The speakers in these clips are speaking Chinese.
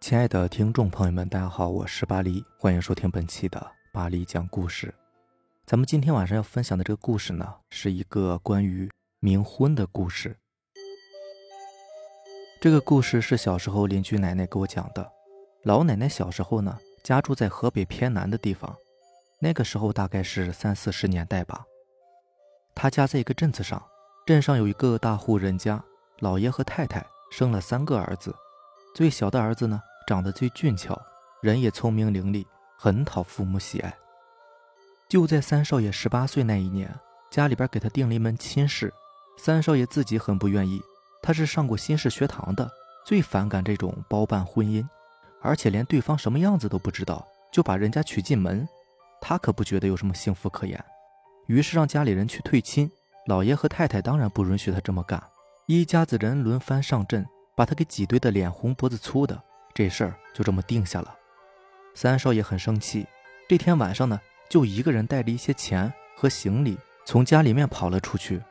亲爱的听众朋友们，大家好，我是巴黎，欢迎收听本期的巴黎讲故事。咱们今天晚上要分享的这个故事呢，是一个关于冥婚的故事。这个故事是小时候邻居奶奶给我讲的。老奶奶小时候呢，家住在河北偏南的地方，那个时候大概是三四十年代吧。她家在一个镇子上，镇上有一个大户人家，老爷和太太生了三个儿子，最小的儿子呢。长得最俊俏，人也聪明伶俐，很讨父母喜爱。就在三少爷十八岁那一年，家里边给他定了一门亲事。三少爷自己很不愿意，他是上过新式学堂的，最反感这种包办婚姻，而且连对方什么样子都不知道，就把人家娶进门，他可不觉得有什么幸福可言。于是让家里人去退亲。老爷和太太当然不允许他这么干，一家子人轮番上阵，把他给挤兑的脸红脖子粗的。这事儿就这么定下了。三少爷很生气，这天晚上呢，就一个人带着一些钱和行李从家里面跑了出去。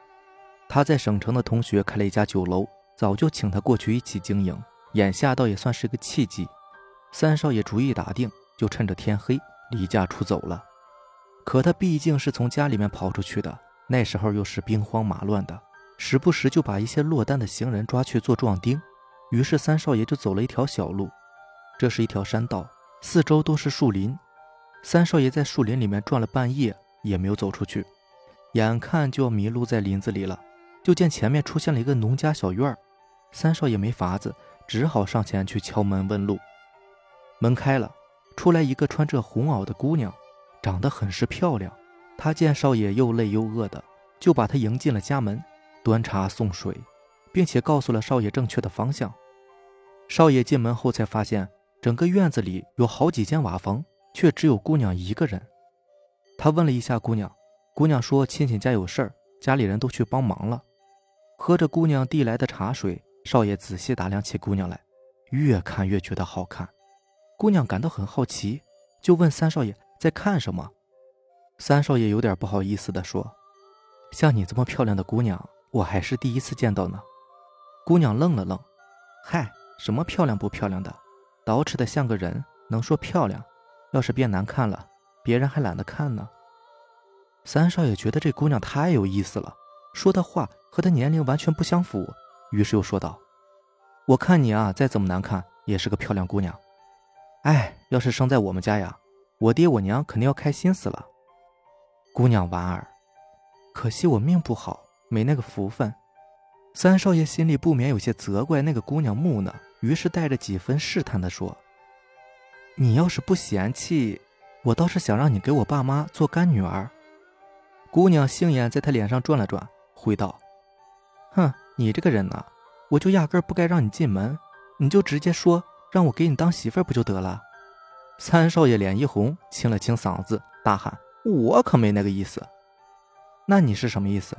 他在省城的同学开了一家酒楼，早就请他过去一起经营。眼下倒也算是个契机。三少爷主意打定，就趁着天黑离家出走了。可他毕竟是从家里面跑出去的，那时候又是兵荒马乱的，时不时就把一些落单的行人抓去做壮丁。于是三少爷就走了一条小路，这是一条山道，四周都是树林。三少爷在树林里面转了半夜，也没有走出去，眼看就要迷路在林子里了，就见前面出现了一个农家小院三少爷没法子，只好上前去敲门问路。门开了，出来一个穿着红袄的姑娘，长得很是漂亮。她见少爷又累又饿的，就把他迎进了家门，端茶送水。并且告诉了少爷正确的方向。少爷进门后才发现，整个院子里有好几间瓦房，却只有姑娘一个人。他问了一下姑娘，姑娘说亲戚家有事儿，家里人都去帮忙了。喝着姑娘递来的茶水，少爷仔细打量起姑娘来，越看越觉得好看。姑娘感到很好奇，就问三少爷在看什么。三少爷有点不好意思地说：“像你这么漂亮的姑娘，我还是第一次见到呢。”姑娘愣了愣，嗨，什么漂亮不漂亮的，捯饬的像个人，能说漂亮？要是变难看了，别人还懒得看呢。三少爷觉得这姑娘太有意思了，说的话和她年龄完全不相符，于是又说道：“我看你啊，再怎么难看，也是个漂亮姑娘。哎，要是生在我们家呀，我爹我娘肯定要开心死了。”姑娘莞尔，可惜我命不好，没那个福分。三少爷心里不免有些责怪那个姑娘木讷，于是带着几分试探地说：“你要是不嫌弃，我倒是想让你给我爸妈做干女儿。”姑娘杏眼在他脸上转了转，回道：“哼，你这个人呐，我就压根不该让你进门，你就直接说让我给你当媳妇不就得了。”三少爷脸一红，清了清嗓子，大喊：“我可没那个意思。”那你是什么意思？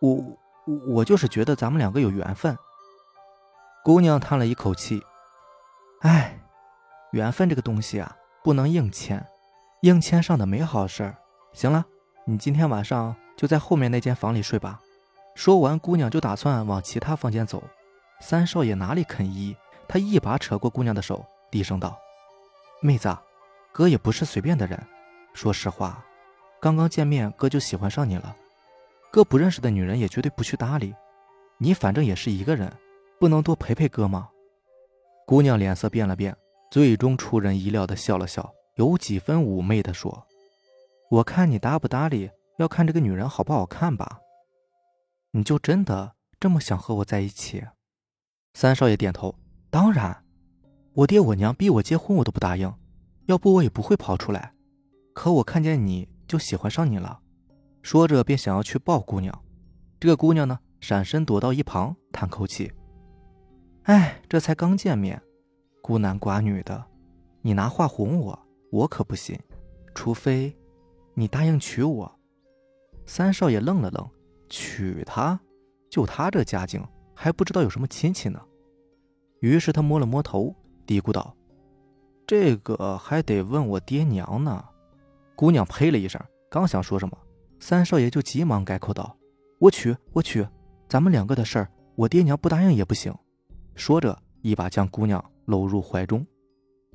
我。我我就是觉得咱们两个有缘分。姑娘叹了一口气，哎，缘分这个东西啊，不能硬牵，硬牵上的没好事儿。行了，你今天晚上就在后面那间房里睡吧。说完，姑娘就打算往其他房间走。三少爷哪里肯依，他一把扯过姑娘的手，低声道：“妹子，哥也不是随便的人。说实话，刚刚见面，哥就喜欢上你了。”哥不认识的女人也绝对不去搭理，你反正也是一个人，不能多陪陪哥吗？姑娘脸色变了变，最终出人意料的笑了笑，有几分妩媚的说：“我看你搭不搭理，要看这个女人好不好看吧。你就真的这么想和我在一起？”三少爷点头：“当然，我爹我娘逼我结婚，我都不答应，要不我也不会跑出来。可我看见你就喜欢上你了。”说着，便想要去抱姑娘。这个姑娘呢，闪身躲到一旁，叹口气：“哎，这才刚见面，孤男寡女的，你拿话哄我，我可不信。除非你答应娶我。”三少爷愣了愣：“娶她？就她这家境，还不知道有什么亲戚呢。”于是他摸了摸头，嘀咕道：“这个还得问我爹娘呢。”姑娘呸了一声，刚想说什么。三少爷就急忙改口道：“我娶，我娶，咱们两个的事儿，我爹娘不答应也不行。”说着，一把将姑娘搂入怀中。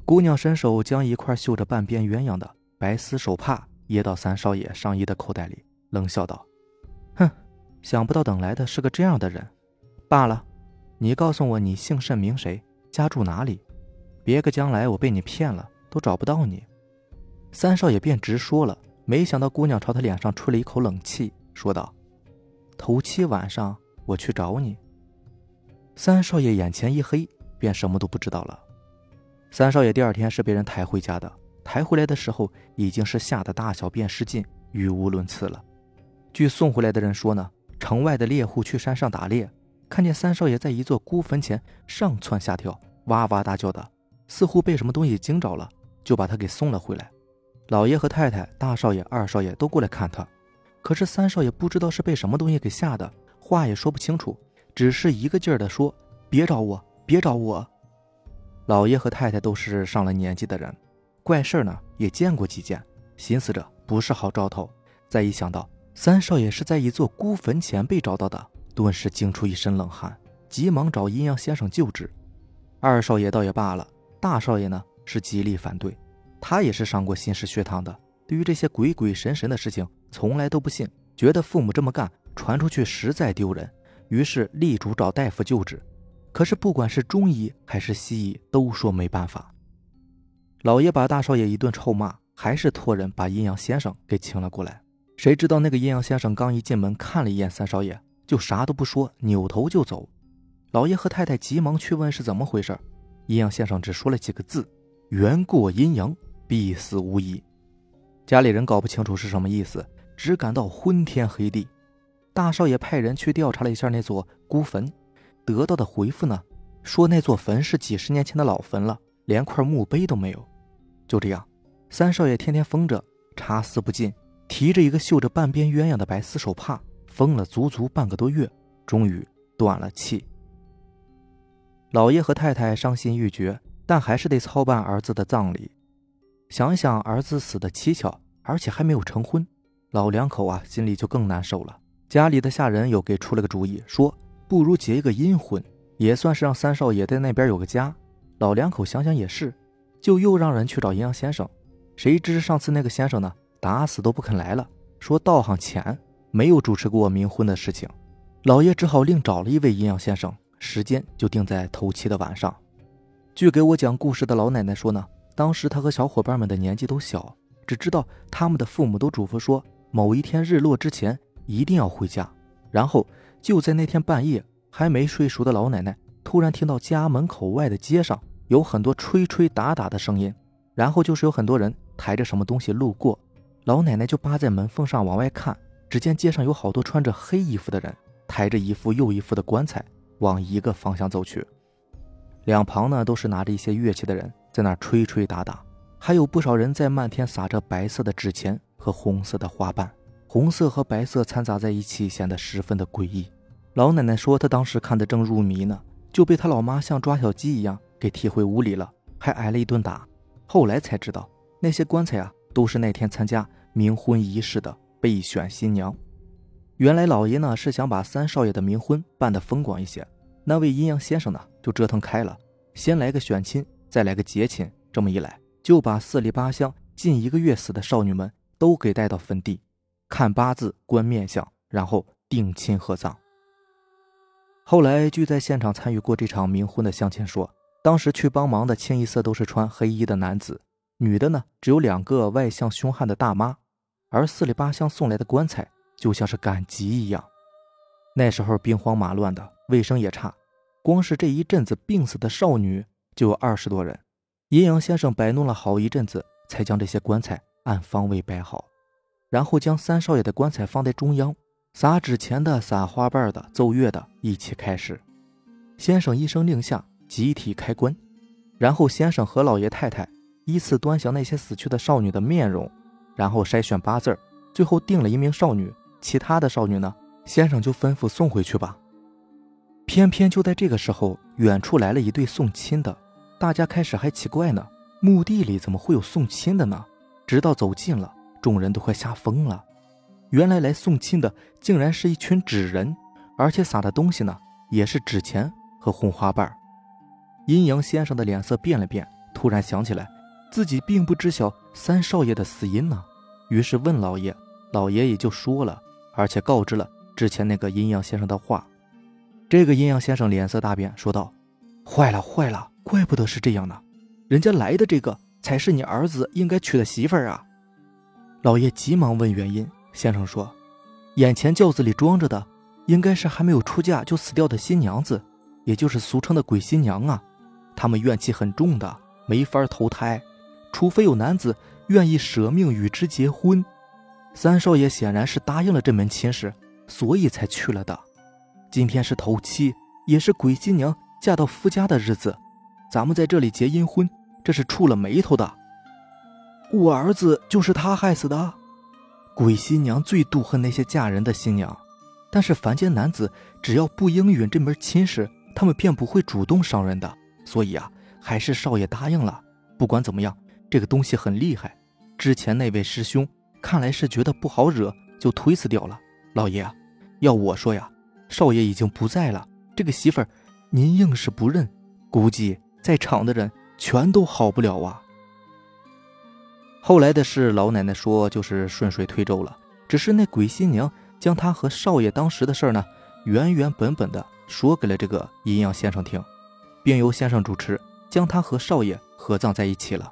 姑娘伸手将一块绣着半边鸳鸯的白丝手帕掖到三少爷上衣的口袋里，冷笑道：“哼，想不到等来的是个这样的人。罢了，你告诉我你姓甚名谁，家住哪里，别个将来我被你骗了都找不到你。”三少爷便直说了。没想到姑娘朝他脸上吹了一口冷气，说道：“头七晚上我去找你。”三少爷眼前一黑，便什么都不知道了。三少爷第二天是被人抬回家的，抬回来的时候已经是吓得大小便失禁，语无伦次了。据送回来的人说呢，城外的猎户去山上打猎，看见三少爷在一座孤坟前上蹿下跳，哇哇大叫的，似乎被什么东西惊着了，就把他给送了回来。老爷和太太、大少爷、二少爷都过来看他，可是三少爷不知道是被什么东西给吓的，话也说不清楚，只是一个劲儿的说：“别找我，别找我。”老爷和太太都是上了年纪的人，怪事儿呢也见过几件，寻思着不是好兆头。再一想到三少爷是在一座孤坟前被找到的，顿时惊出一身冷汗，急忙找阴阳先生救治。二少爷倒也罢了，大少爷呢是极力反对。他也是上过新式学堂的，对于这些鬼鬼神神的事情从来都不信，觉得父母这么干传出去实在丢人，于是力主找大夫救治。可是不管是中医还是西医，都说没办法。老爷把大少爷一顿臭骂，还是托人把阴阳先生给请了过来。谁知道那个阴阳先生刚一进门看了一眼三少爷，就啥都不说，扭头就走。老爷和太太急忙去问是怎么回事，阴阳先生只说了几个字：缘过阴阳。必死无疑，家里人搞不清楚是什么意思，只感到昏天黑地。大少爷派人去调查了一下那座孤坟，得到的回复呢，说那座坟是几十年前的老坟了，连块墓碑都没有。就这样，三少爷天天疯着，茶思不尽，提着一个绣着半边鸳鸯的白丝手帕，疯了足足半个多月，终于断了气。老爷和太太伤心欲绝，但还是得操办儿子的葬礼。想想儿子死的蹊跷，而且还没有成婚，老两口啊心里就更难受了。家里的下人又给出了个主意，说不如结一个阴婚，也算是让三少爷在那边有个家。老两口想想也是，就又让人去找阴阳先生。谁知上次那个先生呢，打死都不肯来了，说道行浅，没有主持过冥婚的事情。老爷只好另找了一位阴阳先生，时间就定在头七的晚上。据给我讲故事的老奶奶说呢。当时她和小伙伴们的年纪都小，只知道他们的父母都嘱咐说，某一天日落之前一定要回家。然后就在那天半夜，还没睡熟的老奶奶突然听到家门口外的街上有很多吹吹打打的声音，然后就是有很多人抬着什么东西路过，老奶奶就扒在门缝上往外看，只见街上有好多穿着黑衣服的人抬着一副又一副的棺材往一个方向走去，两旁呢都是拿着一些乐器的人。在那吹吹打打，还有不少人在漫天撒着白色的纸钱和红色的花瓣，红色和白色掺杂在一起，显得十分的诡异。老奶奶说，她当时看得正入迷呢，就被她老妈像抓小鸡一样给踢回屋里了，还挨了一顿打。后来才知道，那些棺材啊，都是那天参加冥婚仪式的备选新娘。原来老爷呢是想把三少爷的冥婚办得风光一些，那位阴阳先生呢就折腾开了，先来个选亲。再来个结亲，这么一来，就把四里八乡近一个月死的少女们都给带到坟地，看八字、观面相，然后定亲合葬。后来，据在现场参与过这场冥婚的乡亲说，当时去帮忙的清一色都是穿黑衣的男子，女的呢只有两个外向凶悍的大妈，而四里八乡送来的棺材就像是赶集一样。那时候兵荒马乱的，卫生也差，光是这一阵子病死的少女。就有二十多人，阴阳先生摆弄了好一阵子，才将这些棺材按方位摆好，然后将三少爷的棺材放在中央，撒纸钱的、撒花瓣的、奏乐的，一起开始。先生一声令下，集体开棺，然后先生和老爷太太依次端详那些死去的少女的面容，然后筛选八字最后定了一名少女，其他的少女呢，先生就吩咐送回去吧。偏偏就在这个时候，远处来了一对送亲的。大家开始还奇怪呢，墓地里怎么会有送亲的呢？直到走近了，众人都快吓疯了。原来来送亲的竟然是一群纸人，而且撒的东西呢也是纸钱和红花瓣。阴阳先生的脸色变了变，突然想起来自己并不知晓三少爷的死因呢，于是问老爷，老爷也就说了，而且告知了之前那个阴阳先生的话。这个阴阳先生脸色大变，说道：“坏了坏了，怪不得是这样呢，人家来的这个才是你儿子应该娶的媳妇儿啊！”老爷急忙问原因，先生说：“眼前轿子里装着的，应该是还没有出嫁就死掉的新娘子，也就是俗称的鬼新娘啊。他们怨气很重的，没法投胎，除非有男子愿意舍命与之结婚。三少爷显然是答应了这门亲事，所以才去了的。”今天是头七，也是鬼新娘嫁到夫家的日子，咱们在这里结阴婚，这是触了霉头的。我儿子就是他害死的。鬼新娘最妒恨那些嫁人的新娘，但是凡间男子只要不应允这门亲事，他们便不会主动伤人的。所以啊，还是少爷答应了。不管怎么样，这个东西很厉害。之前那位师兄看来是觉得不好惹，就推辞掉了。老爷，要我说呀。少爷已经不在了，这个媳妇儿，您硬是不认，估计在场的人全都好不了啊。后来的事，老奶奶说就是顺水推舟了，只是那鬼新娘将她和少爷当时的事呢，原原本本的说给了这个阴阳先生听，并由先生主持，将她和少爷合葬在一起了。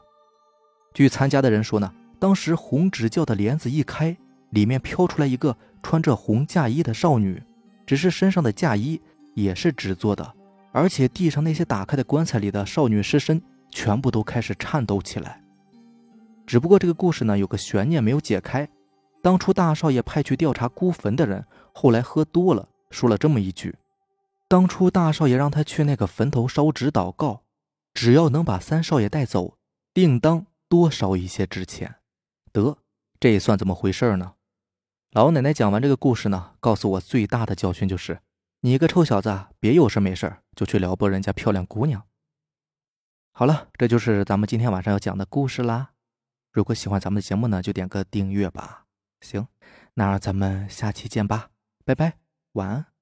据参加的人说呢，当时红纸轿的帘子一开，里面飘出来一个穿着红嫁衣的少女。只是身上的嫁衣也是纸做的，而且地上那些打开的棺材里的少女尸身全部都开始颤抖起来。只不过这个故事呢有个悬念没有解开。当初大少爷派去调查孤坟的人，后来喝多了，说了这么一句：“当初大少爷让他去那个坟头烧纸祷告，只要能把三少爷带走，定当多烧一些纸钱。”得，这算怎么回事呢？老奶奶讲完这个故事呢，告诉我最大的教训就是：你个臭小子，别有事没事就去撩拨人家漂亮姑娘。好了，这就是咱们今天晚上要讲的故事啦。如果喜欢咱们的节目呢，就点个订阅吧。行，那咱们下期见吧，拜拜，晚安。